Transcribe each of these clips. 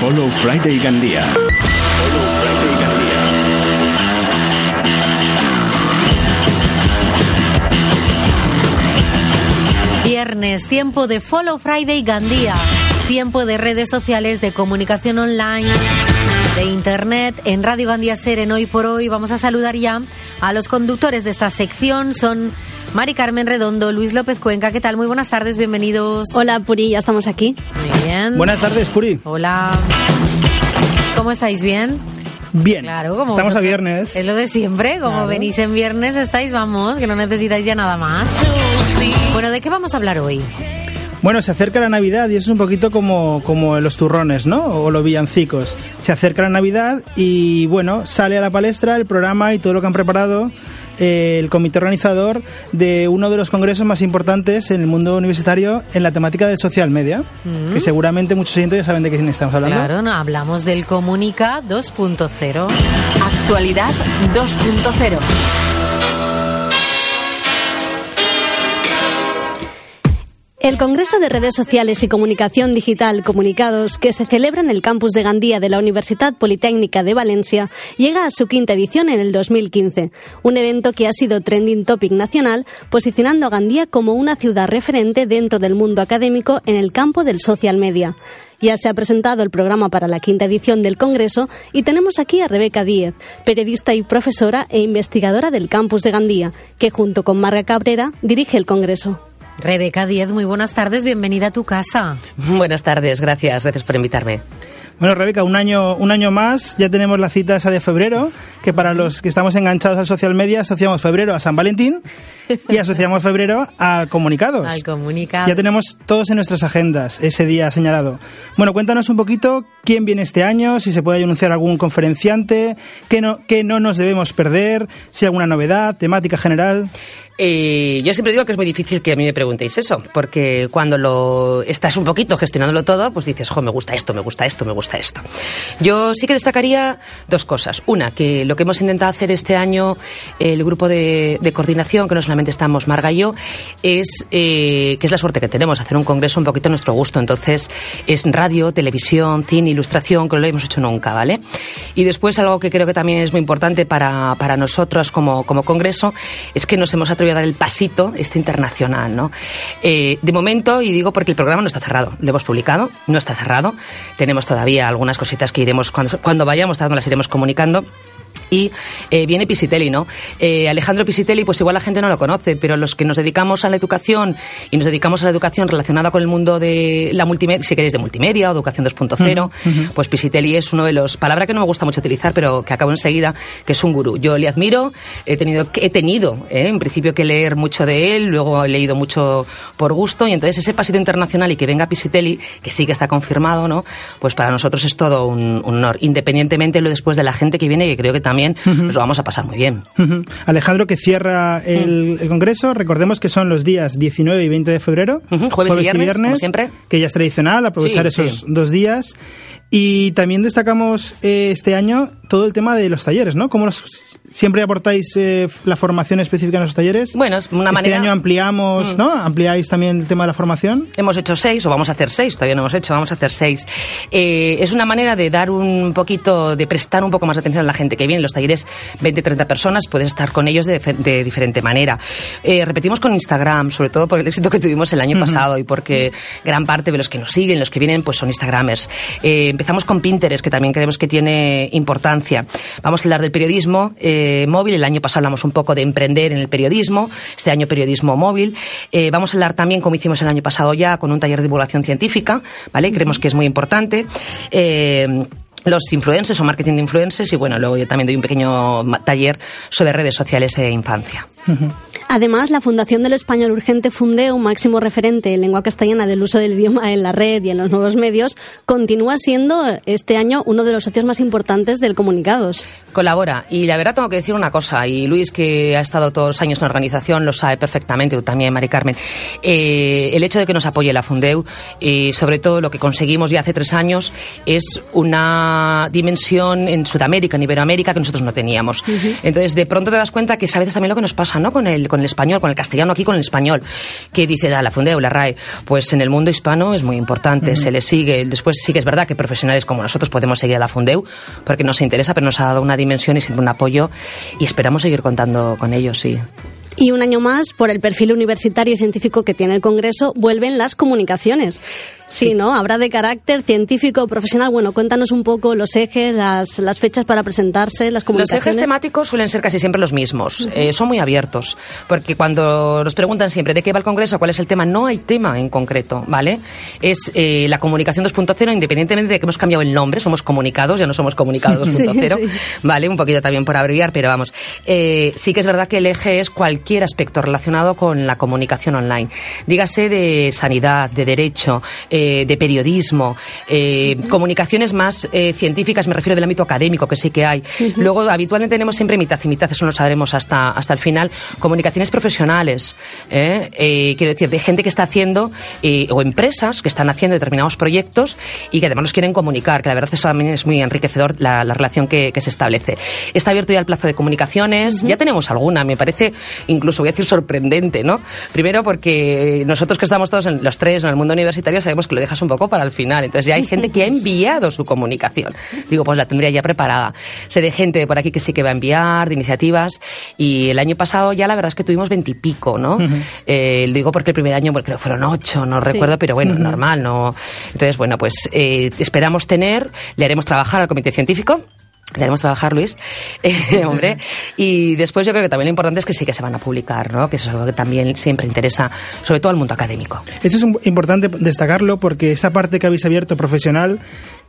Follow Friday Gandía. Viernes, tiempo de Follow Friday Gandía. Tiempo de redes sociales, de comunicación online, de internet. En Radio Gandía Ser, en Hoy por Hoy, vamos a saludar ya a los conductores de esta sección. Son Mari Carmen Redondo, Luis López Cuenca. ¿Qué tal? Muy buenas tardes, bienvenidos. Hola, Puri, ya estamos aquí. Muy bien. Buenas tardes, Puri. Hola. ¿Cómo estáis? ¿Bien? Bien. Claro, como Estamos a viernes. Es lo de siempre, como Claro. venís en viernes estáis, vamos, que no necesitáis ya nada más. Bueno, ¿de qué vamos a hablar hoy? Bueno, se acerca la Navidad y eso es un poquito como, como los turrones, ¿no? O los villancicos. Se acerca la Navidad y, bueno, sale a la palestra el programa y todo lo que han preparado eh, el comité organizador de uno de los congresos más importantes en el mundo universitario en la temática del social media, que seguramente muchos oyentes ya saben de quién estamos hablando. Claro, no, hablamos del Comunica 2.0. Actualidad 2.0. El Congreso de Redes Sociales y Comunicación Digital Comunicados, que se celebra en el campus de Gandía de la Universidad Politécnica de Valencia, llega a su quinta edición en el 2015. Un evento que ha sido trending topic nacional, posicionando a Gandía como una ciudad referente dentro del mundo académico en el campo del social media. Ya se ha presentado el programa para la quinta edición del Congreso y tenemos aquí a Rebeca Díez, periodista y profesora e investigadora del campus de Gandía, que junto con Marga Cabrera dirige el Congreso. Rebeca Díez, muy buenas tardes, bienvenida a tu casa. Buenas tardes, gracias, gracias por invitarme. Bueno, Rebeca, un año, un año más, ya tenemos la cita esa de febrero, que para los que estamos enganchados al social media asociamos febrero a San Valentín y asociamos febrero a comunicados. Al comunicado. Ya tenemos todos en nuestras agendas ese día señalado. Bueno, cuéntanos un poquito quién viene este año, si se puede anunciar algún conferenciante, qué no, qué no nos debemos perder, si hay alguna novedad, temática general. Eh, yo siempre digo que es muy difícil que a mí me preguntéis eso, porque cuando lo estás un poquito gestionándolo todo, pues dices, jo, me gusta esto, me gusta esto, me gusta esto. Yo sí que destacaría dos cosas. Una, que lo que hemos intentado hacer este año, el grupo de, coordinación, que no solamente estamos Marga y yo, es eh, que es la suerte que tenemos, hacer un congreso un poquito a nuestro gusto. Entonces, es radio, televisión, cine, ilustración, que no lo hemos hecho nunca, ¿vale? Y después, algo que creo que también es muy importante para, para nosotros como, como congreso, es que nos hemos atrevido a dar el pasito este internacional, ¿no? Eh, de momento, y digo porque el programa no está cerrado, lo hemos publicado, no está cerrado, tenemos todavía algunas cositas que iremos, cuando, cuando vayamos, las iremos comunicando. Y eh, viene Pisitelli, ¿no? Eh, Alejandro Pisitelli, pues igual la gente no lo conoce, pero los que nos dedicamos a la educación y nos dedicamos a la educación relacionada con el mundo de la multimedia, si queréis de multimedia o educación 2.0, pues Pisitelli es uno de los, palabra que no me gusta mucho utilizar, pero que acabo enseguida, que es un gurú. Yo le admiro, he tenido, he tenido, ¿eh? en principio que leer mucho de él, luego he leído mucho por gusto, y entonces ese pasito internacional y que venga Pisitelli, que sí que está confirmado, ¿no? Pues para nosotros es todo un, un honor, independientemente lo después de la gente que viene, que creo que también nos lo vamos a pasar muy bien. Alejandro, que cierra el, el congreso, recordemos que son los días 19 y 20 de febrero, jueves y viernes, como siempre. que ya es tradicional, aprovechar Sí, esos sí. dos días. Y también destacamos eh, este año todo el tema de los talleres, ¿no? ¿Cómo los- siempre aportáis eh, la formación específica en los talleres? Bueno, es una este manera- año ampliamos, Mm. ¿no? Ampliáis también el tema de la formación. Hemos hecho seis, o vamos a hacer seis, todavía no hemos hecho, vamos a hacer seis. Eh, es una manera de dar un poquito, de prestar un poco más de atención a la gente que viene. Los talleres, 20, 30 personas, puedes estar con ellos de, de diferente manera. Eh, repetimos con Instagram, sobre todo por el éxito que tuvimos el año pasado y porque gran parte de los que nos siguen, los que vienen, pues son Instagramers. Eh, empezamos con Pinterest, que también creemos que tiene importancia. Vamos a hablar del periodismo eh, móvil. El año pasado hablamos un poco de emprender en el periodismo. Este año periodismo móvil. Eh, vamos a hablar también, como hicimos el año pasado ya, con un taller de divulgación científica, ¿vale? Creemos que es muy importante. Eh, los influencers o marketing de influencers y bueno, luego yo también doy un pequeño taller sobre redes sociales e infancia. Además, la Fundación del Español Urgente Fundeo, máximo referente en lengua castellana del uso del idioma en la red y en los nuevos medios, continúa siendo este año uno de los socios más importantes del Comunicados. Colabora. Y la verdad tengo que decir una cosa, y Luis, que ha estado todos los años en la organización, lo sabe perfectamente, tú también, Mari Carmen. Eh, el hecho de que nos apoye la Fundeu, y sobre todo lo que conseguimos ya hace tres años, es una dimensión en Sudamérica, en Iberoamérica, que nosotros no teníamos. Entonces, de pronto te das cuenta que es a veces también lo que nos pasa, ¿no? Con el, con el español, con el castellano aquí, con el español, que dice, la Fundeu, la RAE, pues en el mundo hispano es muy importante, se le sigue. Después sí que es verdad que profesionales como nosotros podemos seguir a la Fundeu, porque nos interesa, pero nos ha dado una dimensión y siempre un apoyo y esperamos seguir contando con ellos, sí. Y un año más, por el perfil universitario y científico que tiene el Congreso, vuelven las comunicaciones. Sí, ¿no? Habrá de carácter científico, profesional. Bueno, cuéntanos un poco los ejes, las, las fechas para presentarse, las comunicaciones. Los ejes temáticos suelen ser casi siempre los mismos. Eh, son muy abiertos, porque cuando nos preguntan siempre de qué va el Congreso, cuál es el tema, no hay tema en concreto, ¿vale? Es eh, la comunicación 2.0, independientemente de que hemos cambiado el nombre, somos comunicados, ya no somos comunicados 2.0, ¿vale? Un poquito también por abreviar, pero vamos. Eh, sí que es verdad que el eje es cualquier aspecto relacionado con la comunicación online. Dígase de sanidad, de derecho, eh, de periodismo, eh, comunicaciones más eh, científicas, me refiero del ámbito académico, que sí que hay. Luego, habitualmente tenemos siempre mitad y mitad, eso lo sabremos hasta, hasta el final, comunicaciones profesionales, quiero decir, de gente que está haciendo, o empresas que están haciendo determinados proyectos y que además nos quieren comunicar, que la verdad eso también es muy enriquecedor la, relación que, se establece. Está abierto ya el plazo de comunicaciones, ya tenemos alguna, me parece incluso, voy a decir, sorprendente, ¿no? Primero porque nosotros que estamos todos en los tres en el mundo universitario sabemos que lo dejas un poco para el final. Entonces ya hay gente que ha enviado su comunicación. Digo, pues la tendría ya preparada. Sé de gente por aquí que sí que va a enviar, de iniciativas. Y el año pasado ya la verdad es que tuvimos veintipico, ¿no? Eh, digo porque el primer año pues, creo que fueron ocho, no recuerdo, pero bueno, normal, ¿no? Entonces, bueno, pues eh, esperamos tener, le haremos trabajar al comité científico Tenemos trabajar, Luis, eh, hombre. Y después yo creo que también lo importante es que sí que se van a publicar, ¿no? Que eso es algo que también siempre interesa, sobre todo al mundo académico. Esto es importante destacarlo porque esa parte que habéis abierto profesional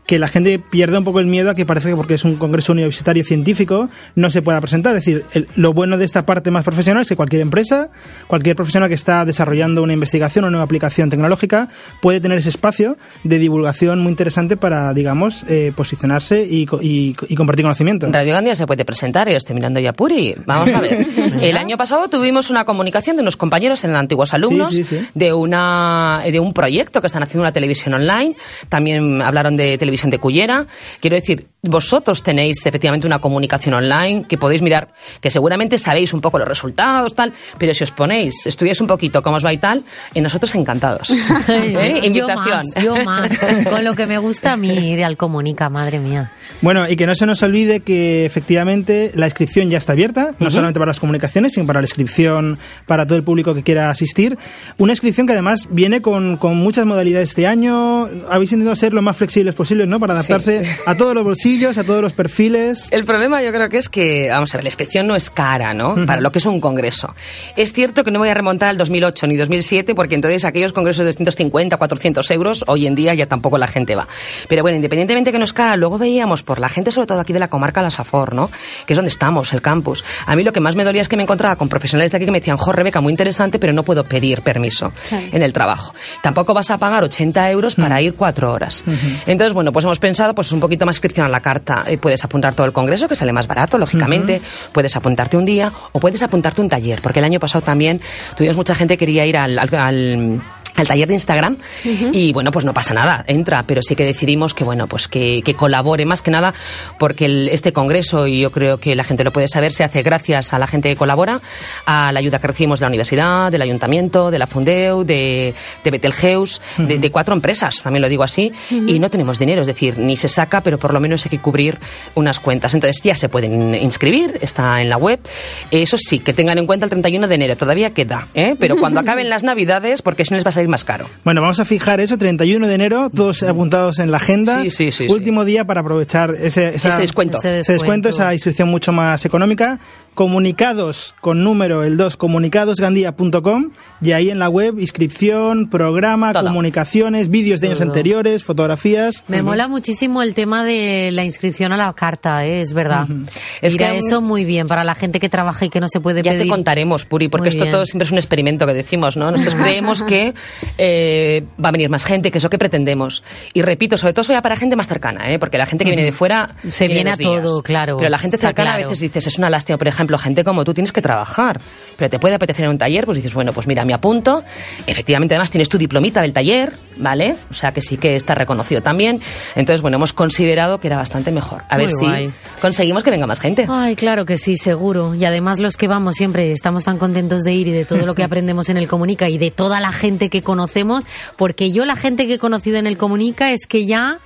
que la gente pierda un poco el miedo a que parece que porque es un congreso universitario científico no se pueda presentar. Es decir, lo bueno de esta parte más profesional es que cualquier empresa, cualquier profesional que está desarrollando una investigación o una aplicación tecnológica puede tener ese espacio de divulgación muy interesante para, digamos, eh, posicionarse y, compartir conocimiento. Radio Gandia se puede presentar, yo estoy mirando ya Puri. Vamos a ver. el año pasado tuvimos una comunicación de unos compañeros en antiguos alumnos de una de un proyecto que están haciendo una televisión online. También hablaron de televisión de Cullera. Quiero decir, vosotros tenéis efectivamente una comunicación online que podéis mirar, que seguramente sabéis un poco los resultados, tal, pero si os ponéis, estudiáis un poquito cómo os va y tal, y nosotros encantados. ¿Eh? Invitación. Yo más, yo más, con lo que me gusta a mí ir al Comunica, madre mía. Bueno, y que no se nos olvide que efectivamente la inscripción ya está abierta, no solamente para las comunicaciones, sino para la inscripción para todo el público que quiera asistir. Una inscripción que además viene con, con muchas modalidades este año. Habéis intentado ser lo más flexibles ¿no? Para adaptarse a todos los bolsillos, a todos los perfiles. El problema yo creo que es que, vamos a ver, la inscripción no es cara, ¿no? Para lo que es un congreso. Es cierto que no voy a remontar al 2008 ni 2007 porque entonces aquellos congresos de 250, 400 euros, hoy en día ya tampoco la gente va. Pero bueno, independientemente que no es cara, luego veíamos por la gente, sobre todo aquí de la comarca La Safor, ¿no? Que es donde estamos, el campus. A mí lo que más me dolía es que me encontraba con profesionales de aquí que me decían, jo, Rebeca, muy interesante, pero no puedo pedir permiso en el trabajo. Tampoco vas a pagar 80 euros para ir cuatro horas. Entonces, bueno, pues hemos pensado pues un poquito más inscripción a la carta. Eh, puedes apuntar todo el congreso, que sale más barato, lógicamente. Puedes apuntarte un día o puedes apuntarte un taller, porque el año pasado también tuvimos mucha gente que quería ir al al taller de Instagram y bueno, pues no pasa nada, entra, pero sí que decidimos que bueno, pues que, colabore más que nada porque este congreso, y yo creo que la gente lo puede saber, se hace gracias a la gente que colabora, a la ayuda que recibimos de la universidad, del ayuntamiento, de la Fundeu, de, de Betelgeuse, de, cuatro empresas, también lo digo así, y no tenemos dinero, es decir, ni se saca, pero por lo menos hay que cubrir unas cuentas. Entonces ya se pueden inscribir, está en la web. Eso sí, que tengan en cuenta el 31 de enero, todavía queda, ¿eh? pero cuando acaben las navidades, porque si no les va a salir más caro. Bueno, vamos a fijar eso, 31 de enero, todos apuntados en la agenda. Sí, sí, sí. Último día para aprovechar ese, descuento. ese descuento, esa inscripción mucho más económica comunicados con número el 2 comunicadosgandía.com y ahí en la web inscripción, programa, Todo. comunicaciones, vídeos de años Todo. anteriores, fotografías. Me mola muchísimo el tema de la inscripción a la carta, ¿eh? es verdad. Es Mira, que- eso muy bien para la gente que trabaja y que no se puede Ya pedir. te contaremos, Puri, porque Muy esto bien. todo siempre es un experimento que decimos, ¿no? Nosotros creemos que eh, va a venir más gente, que es lo que pretendemos. Y repito, sobre todo eso ya para gente más cercana, ¿eh? Porque la gente que viene de fuera... Se viene los a todo, claro, Pero la gente cercana a claro. veces dices, es una lástima, por ejemplo, gente como tú tienes que trabajar, pero te puede apetecer en un taller, pues dices, bueno, pues mira, me apunto. Efectivamente, además tienes tu diplomita del taller, ¿vale? O sea que sí que está reconocido también. Entonces, bueno, hemos considerado que era bastante mejor. A ver si conseguimos que venga más gente. Ay, claro que sí, seguro. Y además los que vamos siempre estamos tan contentos de ir y de todo lo que aprendemos en el Comunica y de toda la gente que conocemos, porque yo la gente que he conocido en el Comunica es que ya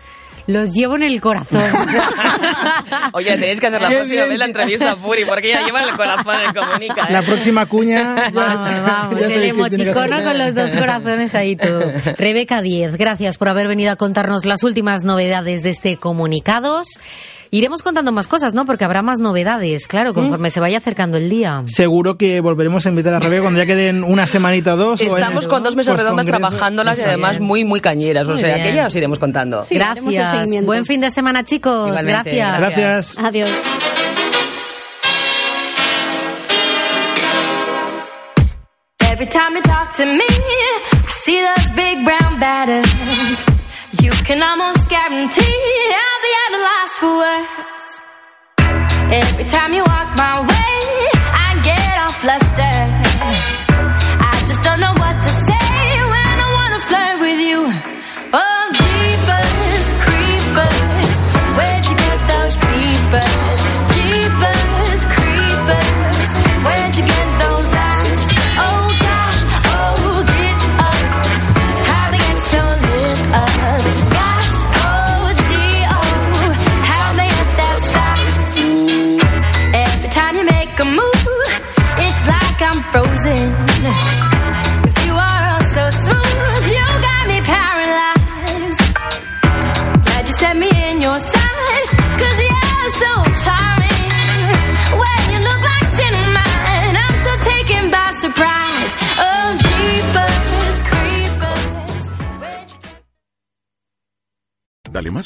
los llevo en el corazón. Oye, tenéis que hacer la próxima bien. vez la entrevista a Puri, porque ella lleva el corazón en comunica. ¿eh? La próxima cuña. Vamos, vamos, el emoticono con los dos corazones ahí todo. Rebeca Díez, gracias por haber venido a contarnos las últimas novedades de este Comunicados. Iremos contando más cosas, ¿no? Porque habrá más novedades, claro, conforme se vaya acercando el día. Seguro que volveremos a invitar a Rebeca cuando ya queden una semanita o dos. o en Estamos el con dos mesas redondas postcongreso. trabajándolas y además bien. muy, muy cañeras. O Muy sea, bien. que ya os iremos contando. Sí, gracias. seguimiento. Buen fin de semana, chicos. Igualmente, gracias. Gracias. Adiós. Every time you talk to me, I see those big brown batters. You can almost guarantee I'll be at the last for words. Every time you walk my way,